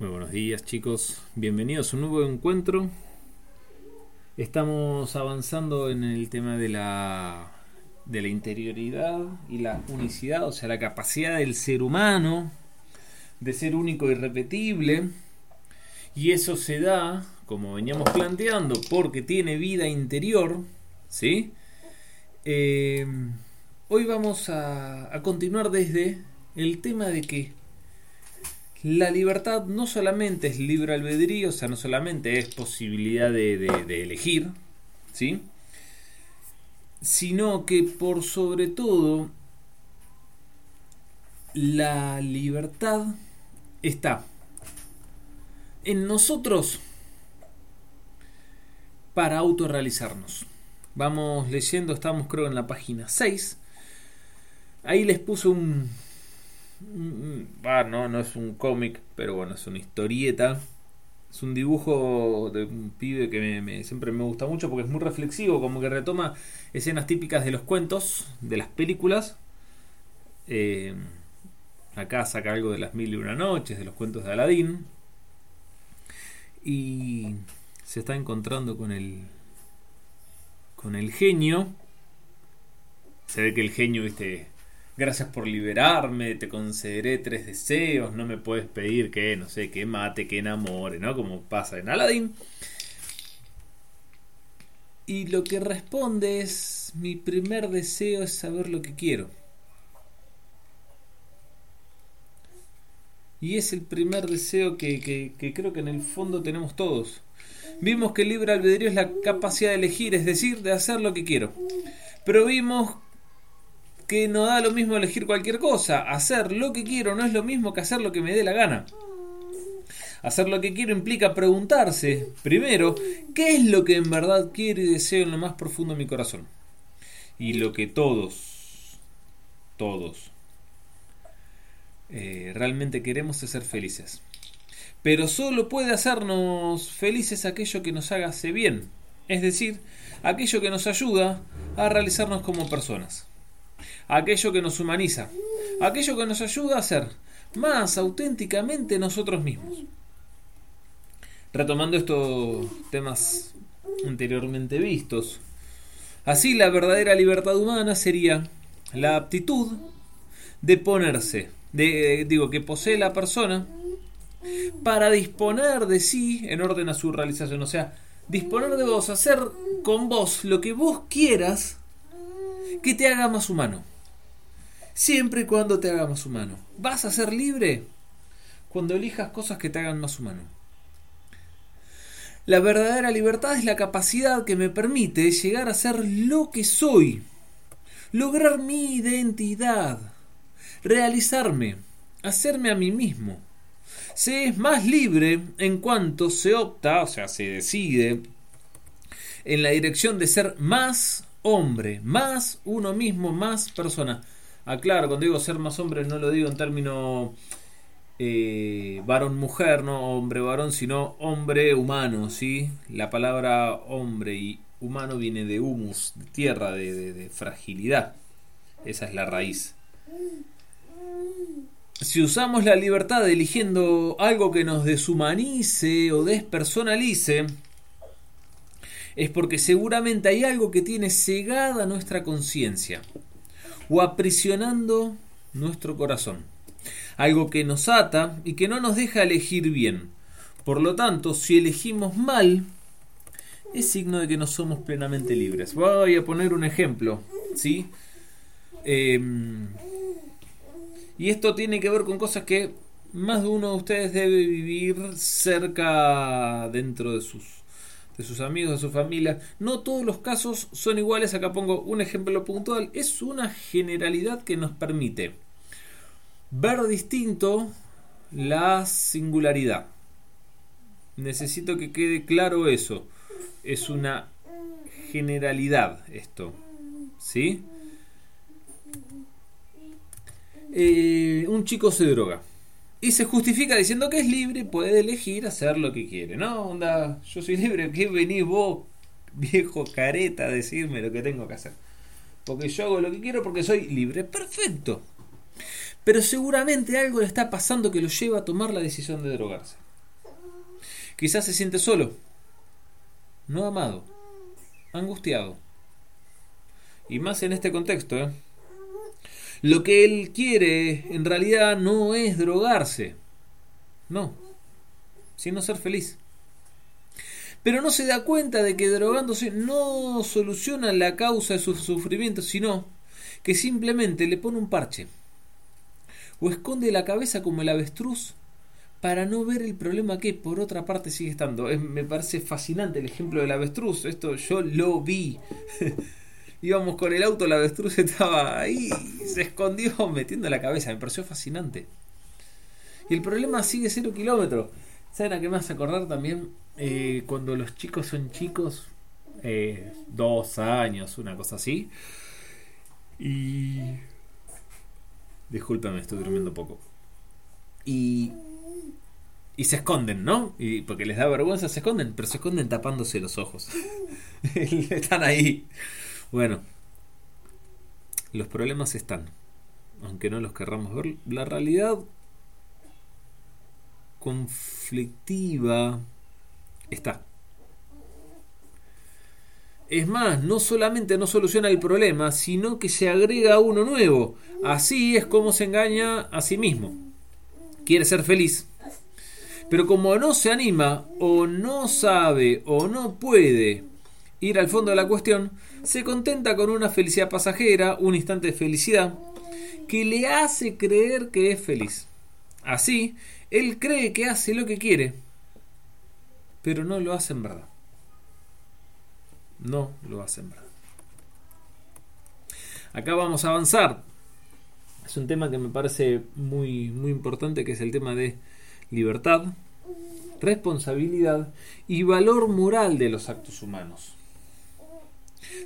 Muy buenos días chicos, bienvenidos a un nuevo encuentro. Estamos avanzando en el tema de la, de la interioridad y la unicidad, o sea, la capacidad del ser humano de ser único y repetible. Y eso se da, como veníamos planteando, porque tiene vida interior. ¿sí? Eh, hoy vamos a, a continuar desde el tema de que la libertad no solamente es libre albedrío, o sea, no solamente es posibilidad de, elegir, ¿sí? Sino que por sobre todo la libertad está en nosotros para autorrealizarnos. Vamos leyendo, estamos creo en la página 6. Ahí les puse un, Ah, no, no es un cómic, pero bueno, es una historieta. Es un dibujo de un pibe que me, siempre me gusta mucho porque es muy reflexivo, como que retoma escenas típicas de los cuentos, de las películas. Eh, acá saca algo de las mil y una noches, de los cuentos de Aladín. Y se está encontrando con el con el genio. Se ve que el genio, viste, gracias por liberarme, te concederé tres deseos, no me puedes pedir que, no sé, que mate, que enamore, ¿no? Como pasa en Aladdin. Y lo que responde es, mi primer deseo es saber lo que quiero. Y es el primer deseo que, que, creo que en el fondo tenemos todos. Vimos que el libre albedrío es la capacidad de elegir, es decir, de hacer lo que quiero. Pero vimos que no da lo mismo elegir cualquier cosa. Hacer lo que quiero no es lo mismo que hacer lo que me dé la gana. Hacer lo que quiero implica preguntarse, primero, ¿qué es lo que en verdad quiero y deseo en lo más profundo de mi corazón? Y lo que todos, todos, eh, realmente queremos es ser felices. Pero solo puede hacernos felices aquello que nos hace bien, es decir, aquello que nos ayuda a realizarnos como personas aquello que nos humaniza, aquello que nos ayuda a ser más auténticamente nosotros mismos. Retomando estos temas anteriormente vistos, así la verdadera libertad humana sería la aptitud de ponerse, de, digo, que posee la persona para disponer de sí en orden a su realización, o sea, disponer de vos, hacer con vos lo que vos quieras que te haga más humano siempre y cuando te haga más humano. ¿Vas a ser libre? Cuando elijas cosas que te hagan más humano. La verdadera libertad es la capacidad que me permite llegar a ser lo que soy, lograr mi identidad, realizarme, hacerme a mí mismo. Se es más libre en cuanto se opta, o sea, se decide, en la dirección de ser más hombre, más uno mismo, más persona. Aclaro, ah, cuando digo ser más hombre no lo digo en términos eh, varón-mujer, no hombre-varón, sino hombre-humano, ¿sí? La palabra hombre y humano viene de humus, de tierra, de, de fragilidad. Esa es la raíz. Si usamos la libertad eligiendo algo que nos deshumanice o despersonalice, es porque seguramente hay algo que tiene cegada nuestra conciencia o aprisionando nuestro corazón. Algo que nos ata y que no nos deja elegir bien. Por lo tanto, si elegimos mal, es signo de que no somos plenamente libres. Voy a poner un ejemplo, ¿sí? Em, y esto tiene que ver con cosas que más de uno de ustedes debe vivir cerca dentro de sus de sus amigos, de su familia. No todos los casos son iguales. Acá pongo un ejemplo puntual. Es una generalidad que nos permite ver distinto la singularidad. Necesito que quede claro eso. Es una generalidad esto. ¿Sí? Eh, un chico se droga. Y se justifica diciendo que es libre, puede elegir hacer lo que quiere. No, onda, yo soy libre, ¿qué venís vos, viejo careta, a decirme lo que tengo que hacer? Porque yo hago lo que quiero porque soy libre. Perfecto. Pero seguramente algo le está pasando que lo lleva a tomar la decisión de drogarse. Quizás se siente solo, no amado, angustiado. Y más en este contexto, ¿eh? Lo que él quiere en realidad no es drogarse, no, sino ser feliz. Pero no se da cuenta de que drogándose no soluciona la causa de sus sufrimientos, sino que simplemente le pone un parche. O esconde la cabeza como el avestruz para no ver el problema que por otra parte sigue estando. me parece fascinante el ejemplo del avestruz. Esto yo lo vi. Íbamos con el auto, el avestruz estaba ahí, se escondió metiendo la cabeza. Me pareció fascinante. Y el problema sigue cero kilómetros. ¿Saben a qué me hace acordar también? Eh, cuando los chicos son chicos, eh, dos años, una cosa así. Y. Discúlpame, estoy durmiendo poco. Y. Y se esconden, ¿no? Y porque les da vergüenza, se esconden, pero se esconden tapándose los ojos. están ahí. Bueno, los problemas están. Aunque no los querramos ver, la realidad conflictiva está. Es más, no solamente no soluciona el problema, sino que se agrega uno nuevo. Así es como se engaña a sí mismo. Quiere ser feliz. Pero como no se anima, o no sabe, o no puede ir al fondo de la cuestión, se contenta con una felicidad pasajera, un instante de felicidad, que le hace creer que es feliz. Así, él cree que hace lo que quiere, pero no lo hace en verdad. No lo hace en verdad. Acá vamos a avanzar. Es un tema que me parece muy, muy importante, que es el tema de libertad, responsabilidad y valor moral de los actos humanos.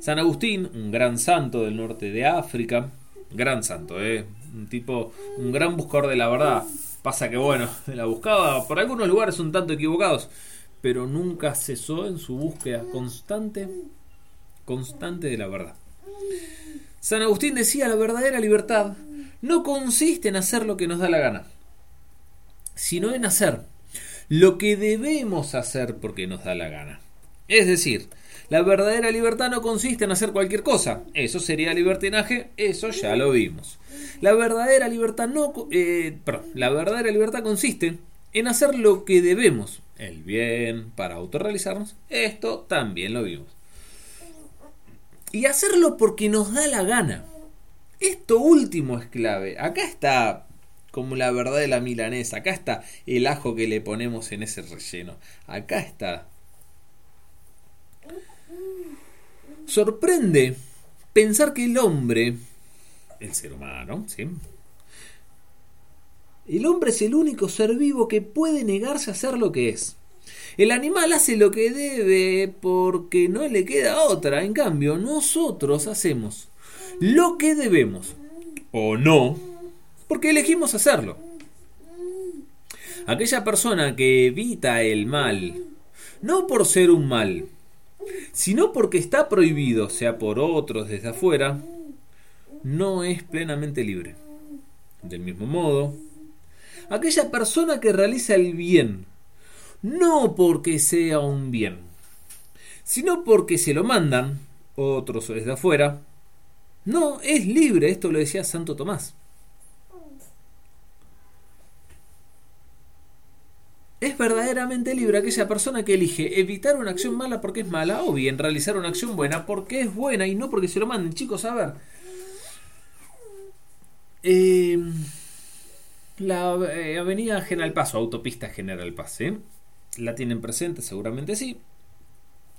San Agustín, un gran santo del norte de África, gran santo, ¿eh? un tipo, un gran buscador de la verdad, Pasa que bueno, la buscaba por algunos lugares un tanto equivocados, pero nunca cesó en su búsqueda constante, constante de la verdad. San Agustín decía, la verdadera libertad no consiste en hacer lo que nos da la gana, sino en hacer lo que debemos hacer porque nos da la gana. Es decir, la verdadera libertad no consiste en hacer cualquier cosa. Eso sería libertinaje, eso ya lo vimos. La verdadera libertad no, eh, la verdadera libertad consiste en hacer lo que debemos, el bien para autorrealizarnos. Esto también lo vimos. Y hacerlo porque nos da la gana. Esto último es clave. Acá está como la verdad de la milanesa. Acá está el ajo que le ponemos en ese relleno. Acá está Sorprende pensar que el hombre, el ser humano, ¿sí? El hombre es el único ser vivo que puede negarse a hacer lo que es. El animal hace lo que debe porque no le queda otra. En cambio, nosotros hacemos lo que debemos. O no, porque elegimos hacerlo. Aquella persona que evita el mal, no por ser un mal, sino porque está prohibido, sea por otros desde afuera, no es plenamente libre. Del mismo modo, aquella persona que realiza el bien, no porque sea un bien, sino porque se lo mandan otros desde afuera, no es libre, esto lo decía Santo Tomás. Verdaderamente libre aquella persona que elige evitar una acción mala porque es mala o bien realizar una acción buena porque es buena y no porque se lo manden. Chicos, a ver. Em, la eh, avenida General Paz o autopista General Paz, ¿eh? ¿La tienen presente? Seguramente sí.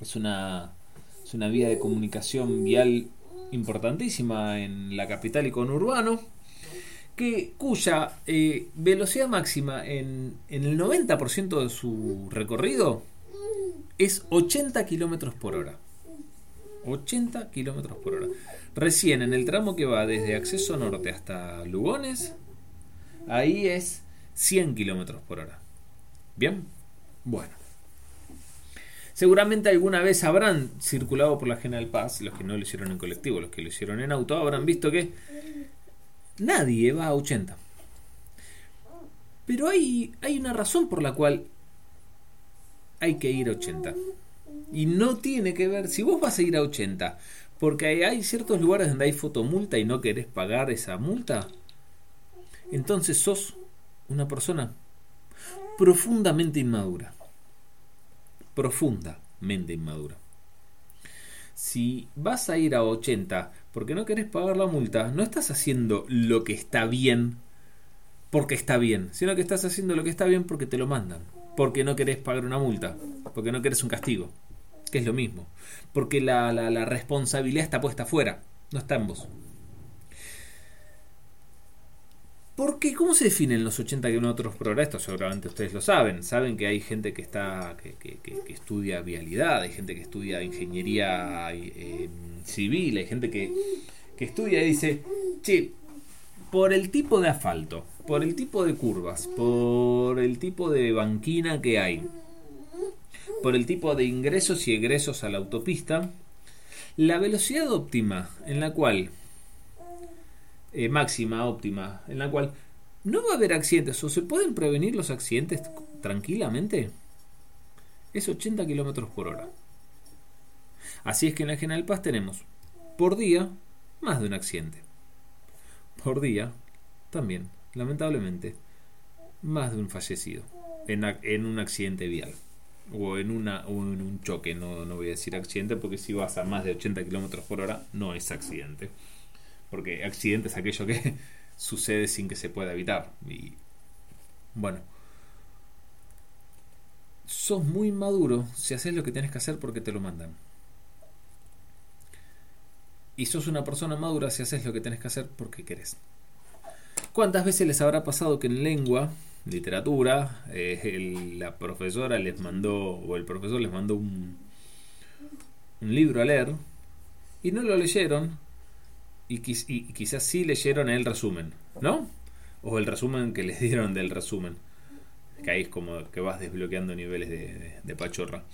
Es una, es una vía de comunicación vial importantísima en la capital y conurbano que, cuya eh, velocidad máxima en, el 90% de su recorrido es 80 kilómetros por hora. 80 kilómetros por hora. Recién en el tramo que va desde Acceso Norte hasta Lugones, ahí es 100 kilómetros por hora. ¿Bien? Bueno. Seguramente alguna vez habrán circulado por la General Paz, los que no lo hicieron en colectivo, los que lo hicieron en auto, habrán visto que Nadie va a 80. Pero hay, hay una razón por la cual hay que ir a 80. Y no tiene que ver, si vos vas a ir a 80, porque hay ciertos lugares donde hay fotomulta y no querés pagar esa multa, entonces sos una persona profundamente inmadura. Profundamente inmadura. Si vas a ir a 80 porque no querés pagar la multa, no estás haciendo lo que está bien porque está bien, sino que estás haciendo lo que está bien porque te lo mandan, porque no querés pagar una multa, porque no querés un castigo, que es lo mismo, porque la, la responsabilidad está puesta afuera, no está en vos. Porque, ¿cómo se definen los 80 kilómetros por hora? Esto seguramente ustedes lo saben. Saben que hay gente que está que, estudia vialidad, hay gente que estudia ingeniería eh, civil, hay gente que, que estudia y dice, che, por el tipo de asfalto, por el tipo de curvas, por el tipo de banquina que hay, por el tipo de ingresos y egresos a la autopista, la velocidad óptima en la cual eh, máxima, óptima, en la cual no va a haber accidentes o se pueden prevenir los accidentes tranquilamente, es 80 kilómetros por hora. Así es que en la General Paz tenemos por día más de un accidente. Por día también, lamentablemente, más de un fallecido en, en un accidente vial o en, una, o en un choque. No, no voy a decir accidente porque si vas a más de 80 kilómetros por hora no es accidente porque accidente es aquello que sucede sin que se pueda evitar. Y bueno, sos muy maduro si haces lo que tienes que hacer porque te lo mandan. Y sos una persona madura si haces lo que tienes que hacer porque querés. ¿Cuántas veces les habrá pasado que en lengua, literatura, eh, la profesora les mandó, o el profesor les mandó un, un libro a leer y no lo leyeron y, quizás sí leyeron el resumen, ¿no? O el resumen que les dieron del resumen. Que ahí es como que vas desbloqueando niveles de, pachorra.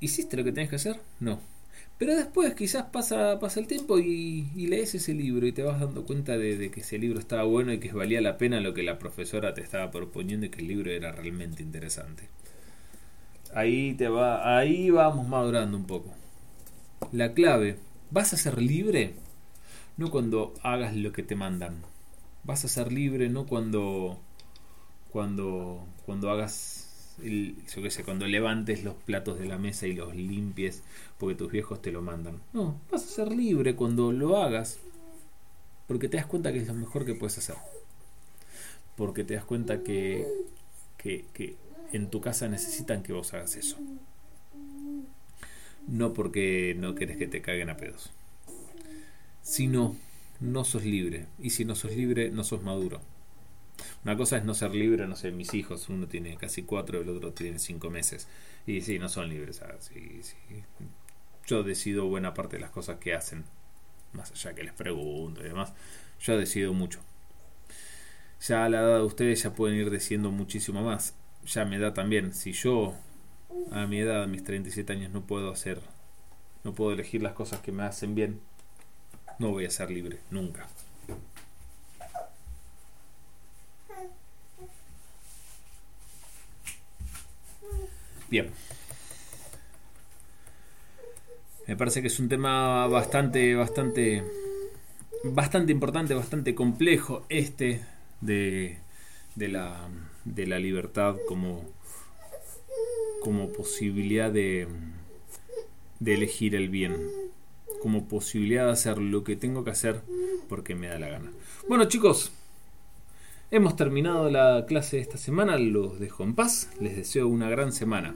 ¿Hiciste lo que tenías que hacer? No. Pero después quizás pasa, pasa el tiempo y, lees ese libro y te vas dando cuenta de, de, que ese libro estaba bueno y que valía la pena lo que la profesora te estaba proponiendo y que el libro era realmente interesante. Ahí te va, ahí vamos madurando un poco. La clave, vas a ser libre no cuando hagas lo que te mandan. Vas a ser libre no cuando cuando cuando hagas el, yo qué sé, cuando levantes los platos de la mesa y los limpies porque tus viejos te lo mandan. No, vas a ser libre cuando lo hagas porque te das cuenta que es lo mejor que puedes hacer. Porque te das cuenta que, que, que en tu casa necesitan que vos hagas eso no porque no querés que te caguen a pedos. Sino, no sos libre. Y si no sos libre, no sos maduro. Una cosa es no ser libre, no sé, mis hijos, uno tiene casi cuatro, el otro tiene cinco meses. Y sí, no son libres. Ah, Yo decido buena parte de las cosas que hacen, más allá que les pregunto y demás. Yo decido mucho. Ya a la edad de ustedes ya pueden ir diciendo muchísimo más. Ya me da también. Si yo a mi edad, a mis 37 años, no puedo hacer, no puedo elegir las cosas que me hacen bien, no voy a ser libre, nunca. Bien. Me parece que es un tema bastante, bastante, bastante importante, bastante complejo este de, de, la, de la libertad como como posibilidad de, de elegir el bien, como posibilidad de hacer lo que tengo que hacer porque me da la gana. Bueno chicos, hemos terminado la clase de esta semana, los dejo en paz, les deseo una gran semana.